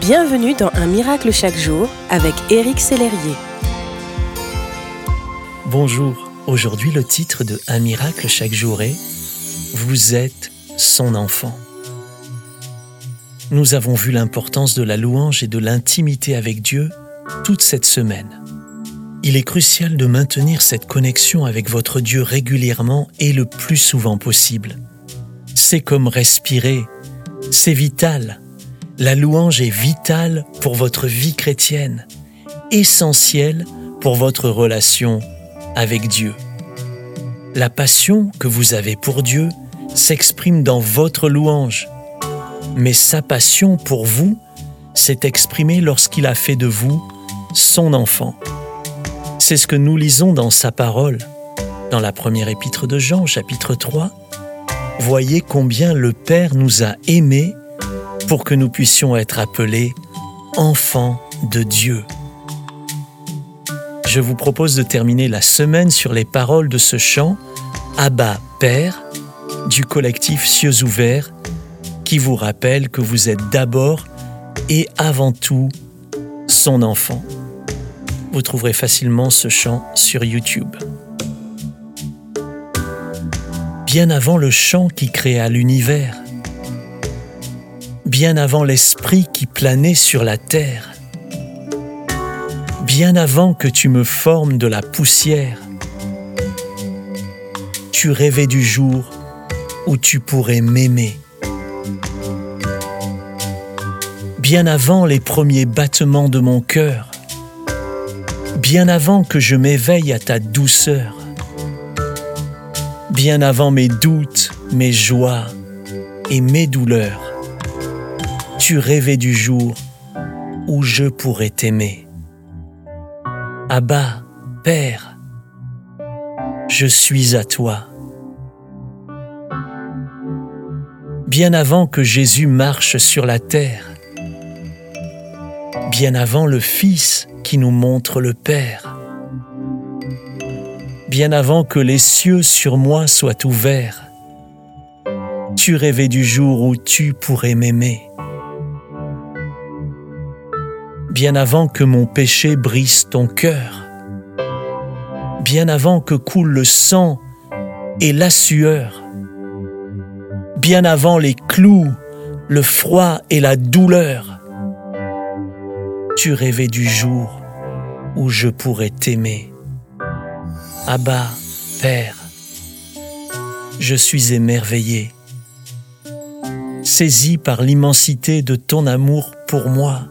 Bienvenue dans Un miracle chaque jour avec Éric Sellerier. Bonjour, aujourd'hui le titre de Un miracle chaque jour est Vous êtes son enfant. Nous avons vu l'importance de la louange et de l'intimité avec Dieu toute cette semaine. Il est crucial de maintenir cette connexion avec votre Dieu régulièrement et le plus souvent possible. C'est comme respirer, c'est vital la louange est vitale pour votre vie chrétienne, essentielle pour votre relation avec Dieu. La passion que vous avez pour Dieu s'exprime dans votre louange, mais sa passion pour vous s'est exprimée lorsqu'il a fait de vous son enfant. C'est ce que nous lisons dans sa parole, dans la première épître de Jean, chapitre 3. Voyez combien le Père nous a aimés pour que nous puissions être appelés enfants de Dieu. Je vous propose de terminer la semaine sur les paroles de ce chant Abba Père du collectif Cieux ouverts qui vous rappelle que vous êtes d'abord et avant tout son enfant. Vous trouverez facilement ce chant sur YouTube. Bien avant le chant qui créa l'univers, bien avant l'esprit qui planait sur la terre, bien avant que tu me formes de la poussière, tu rêvais du jour où tu pourrais m'aimer. Bien avant les premiers battements de mon cœur, bien avant que je m'éveille à ta douceur, bien avant mes doutes, mes joies et mes douleurs, tu rêvais du jour où je pourrais t'aimer? Abba, Père, je suis à toi. Bien avant que Jésus marche sur la terre, bien avant le Fils qui nous montre le Père, bien avant que les cieux sur moi soient ouverts, tu rêvais du jour où tu pourrais m'aimer. Bien avant que mon péché brise ton cœur, bien avant que coule le sang et la sueur, bien avant les clous, le froid et la douleur. Tu rêvais du jour où je pourrais t'aimer. Abba, Père, je suis émerveillé, saisi par l'immensité de ton amour pour moi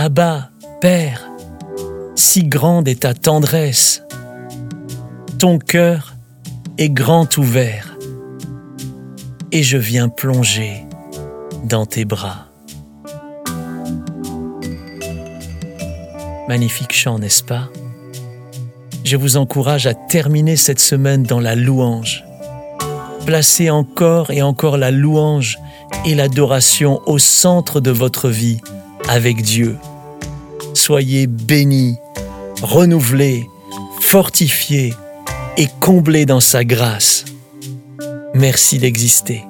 Abba, Père, si grande est ta tendresse, ton cœur est grand ouvert, et je viens plonger dans tes bras. Magnifique chant, n'est-ce pas? Je vous encourage à terminer cette semaine dans la louange. Placez encore et encore la louange et l'adoration au centre de votre vie avec Dieu. Soyez bénis, renouvelés, fortifiés et comblés dans sa grâce. Merci d'exister.